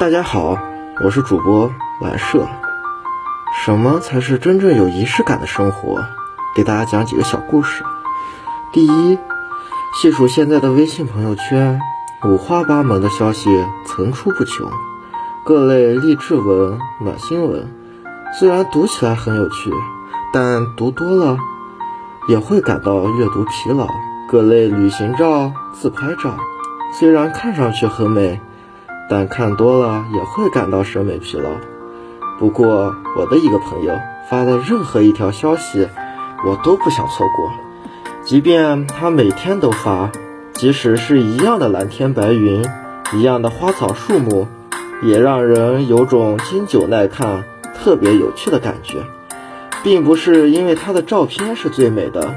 大家好，我是主播蓝社。什么才是真正有仪式感的生活？给大家讲几个小故事。第一，细数现在的微信朋友圈，五花八门的消息层出不穷，各类励志文、暖心文，虽然读起来很有趣，但读多了也会感到阅读疲劳。各类旅行照、自拍照，虽然看上去很美。但看多了也会感到审美疲劳。不过我的一个朋友发的任何一条消息，我都不想错过，即便他每天都发，即使是一样的蓝天白云，一样的花草树木，也让人有种经久耐看、特别有趣的感觉。并不是因为他的照片是最美的，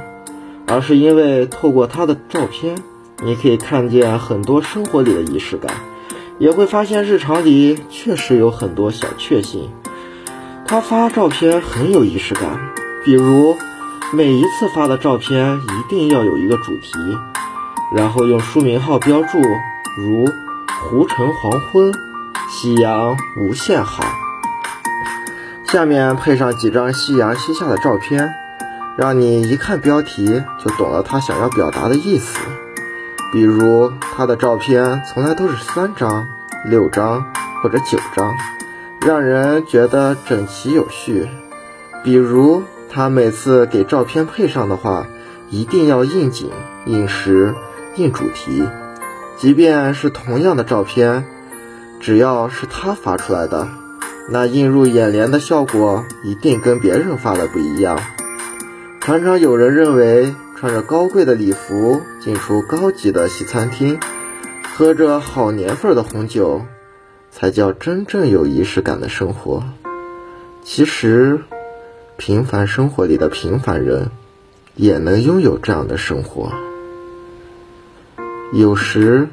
而是因为透过他的照片，你可以看见很多生活里的仪式感。也会发现日常里确实有很多小确幸。他发照片很有仪式感，比如每一次发的照片一定要有一个主题，然后用书名号标注，如“湖城黄昏”“夕阳无限好”，下面配上几张夕阳西下的照片，让你一看标题就懂了他想要表达的意思。比如他的照片从来都是三张、六张或者九张，让人觉得整齐有序。比如他每次给照片配上的话，一定要应景、应时、应主题。即便是同样的照片，只要是他发出来的，那映入眼帘的效果一定跟别人发的不一样。常常有人认为。穿着高贵的礼服进出高级的西餐厅，喝着好年份的红酒，才叫真正有仪式感的生活。其实，平凡生活里的平凡人，也能拥有这样的生活。有时，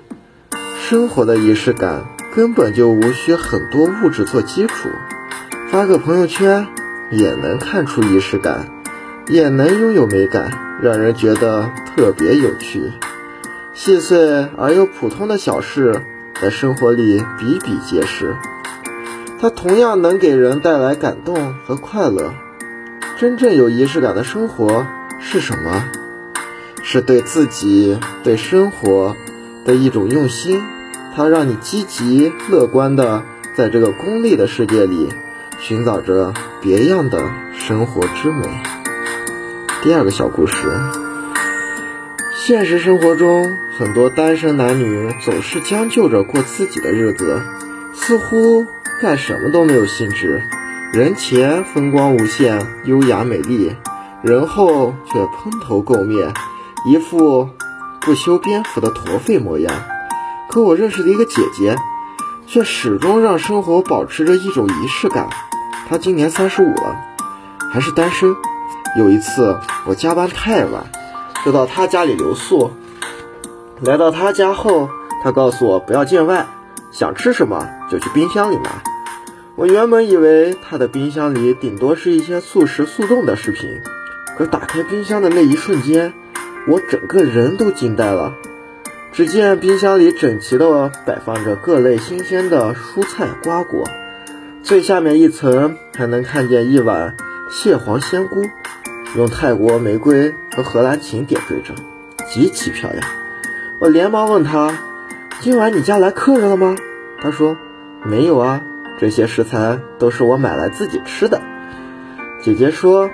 生活的仪式感根本就无需很多物质做基础，发个朋友圈也能看出仪式感，也能拥有美感。让人觉得特别有趣，细碎而又普通的小事，在生活里比比皆是。它同样能给人带来感动和快乐。真正有仪式感的生活是什么？是对自己、对生活的一种用心。它让你积极乐观的在这个功利的世界里，寻找着别样的生活之美。第二个小故事，现实生活中，很多单身男女总是将就着过自己的日子，似乎干什么都没有兴致。人前风光无限、优雅美丽，人后却蓬头垢面，一副不修边幅的驼废模样。可我认识的一个姐姐，却始终让生活保持着一种仪式感。她今年三十五了，还是单身。有一次，我加班太晚，就到他家里留宿。来到他家后，他告诉我不要见外，想吃什么就去冰箱里拿。我原本以为他的冰箱里顶多是一些速食速冻的食品，可打开冰箱的那一瞬间，我整个人都惊呆了。只见冰箱里整齐地摆放着各类新鲜的蔬菜瓜果，最下面一层还能看见一碗蟹黄鲜菇。用泰国玫瑰和荷兰芹点缀着，极其漂亮。我连忙问他：“今晚你家来客人了吗？”他说：“没有啊，这些食材都是我买来自己吃的。”姐姐说：“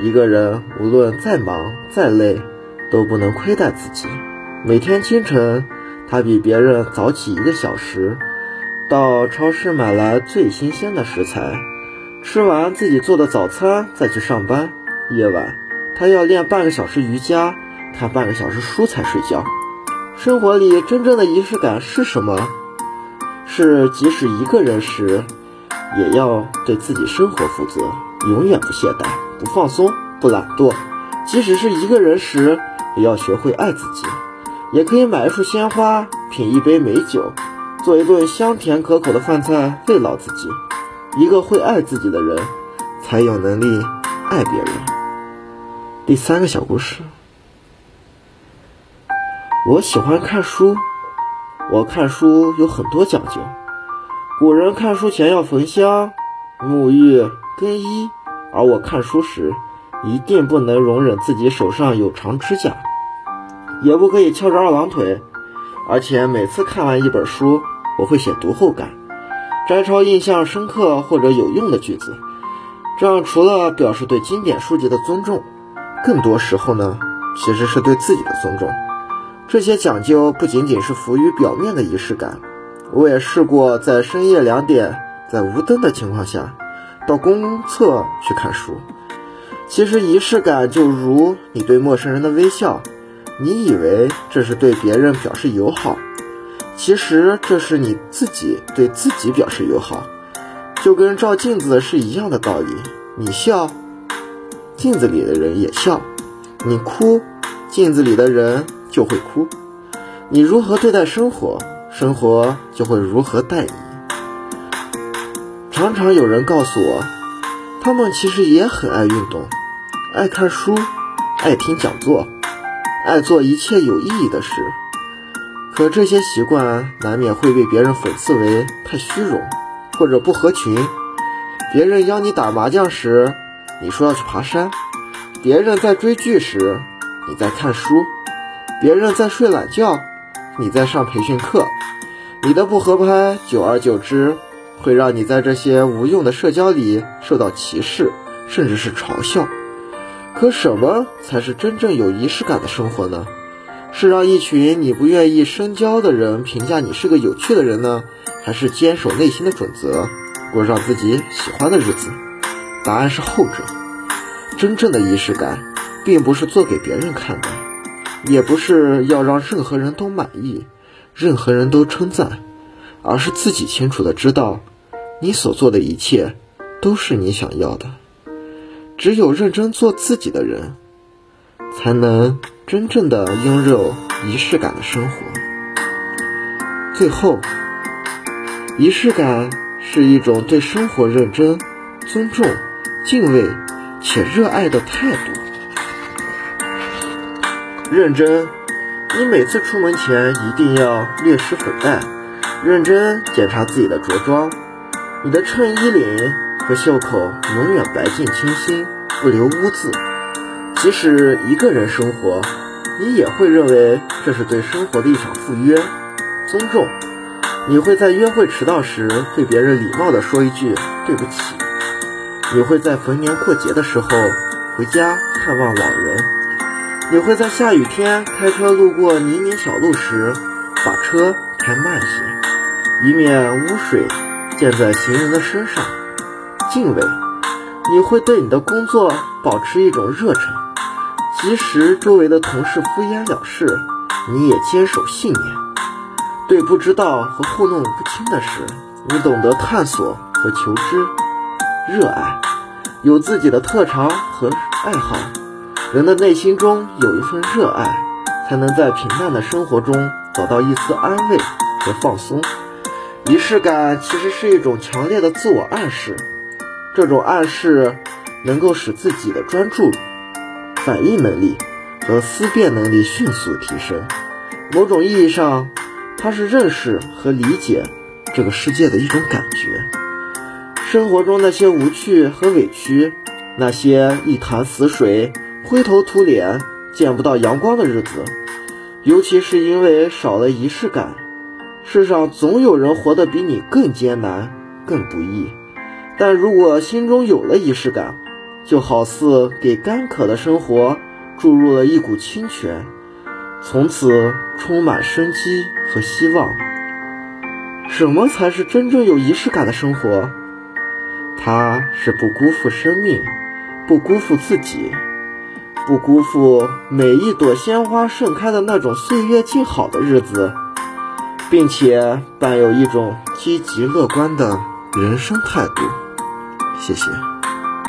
一个人无论再忙再累，都不能亏待自己。每天清晨，她比别人早起一个小时，到超市买来最新鲜的食材，吃完自己做的早餐，再去上班。”夜晚，他要练半个小时瑜伽，看半个小时书才睡觉。生活里真正的仪式感是什么？是即使一个人时，也要对自己生活负责，永远不懈怠、不放松、不懒惰。即使是一个人时，也要学会爱自己。也可以买一束鲜花，品一杯美酒，做一顿香甜可口的饭菜，慰劳自己。一个会爱自己的人，才有能力爱别人。第三个小故事，我喜欢看书。我看书有很多讲究，古人看书前要焚香、沐浴、更衣，而我看书时一定不能容忍自己手上有长指甲，也不可以翘着二郎腿，而且每次看完一本书，我会写读后感，摘抄印象深刻或者有用的句子。这样除了表示对经典书籍的尊重，更多时候呢，其实是对自己的尊重。这些讲究不仅仅是浮于表面的仪式感。我也试过在深夜两点，在无灯的情况下，到公厕去看书。其实仪式感就如你对陌生人的微笑，你以为这是对别人表示友好，其实这是你自己对自己表示友好。就跟照镜子是一样的道理，你笑，镜子里的人也笑；你哭，镜子里的人就会哭。你如何对待生活，生活就会如何待你。常常有人告诉我，他们其实也很爱运动，爱看书，爱听讲座，爱做一切有意义的事。可这些习惯难免会被别人讽刺为太虚荣。或者不合群，别人邀你打麻将时，你说要去爬山；别人在追剧时，你在看书；别人在睡懒觉，你在上培训课。你的不合拍，久而久之，会让你在这些无用的社交里受到歧视，甚至是嘲笑。可什么才是真正有仪式感的生活呢？是让一群你不愿意深交的人评价你是个有趣的人呢？还是坚守内心的准则，过上自己喜欢的日子？答案是后者。真正的仪式感，并不是做给别人看的，也不是要让任何人都满意、任何人都称赞，而是自己清楚的知道，你所做的一切都是你想要的。只有认真做自己的人，才能真正的拥有仪式感的生活。最后。仪式感是一种对生活认真、尊重、敬畏且热爱的态度。认真，你每次出门前一定要略施粉黛，认真检查自己的着装。你的衬衣领和袖口永远白净清新，不留污渍。即使一个人生活，你也会认为这是对生活的一场赴约。尊重。你会在约会迟到时对别人礼貌地说一句对不起。你会在逢年过节的时候回家看望老人。你会在下雨天开车路过泥泞小路时把车开慢些，以免污水溅在行人的身上。敬畏。你会对你的工作保持一种热忱，即使周围的同事敷衍了事，你也坚守信念。对不知道和糊弄不清的事，你懂得探索和求知；热爱，有自己的特长和爱好。人的内心中有一份热爱，才能在平淡的生活中找到一丝安慰和放松。仪式感其实是一种强烈的自我暗示，这种暗示能够使自己的专注、反应能力和思辨能力迅速提升。某种意义上。它是认识和理解这个世界的一种感觉。生活中那些无趣和委屈，那些一潭死水、灰头土脸、见不到阳光的日子，尤其是因为少了仪式感，世上总有人活得比你更艰难、更不易。但如果心中有了仪式感，就好似给干渴的生活注入了一股清泉。从此充满生机和希望。什么才是真正有仪式感的生活？他是不辜负生命，不辜负自己，不辜负每一朵鲜花盛开的那种岁月静好的日子，并且伴有一种积极乐观的人生态度。谢谢。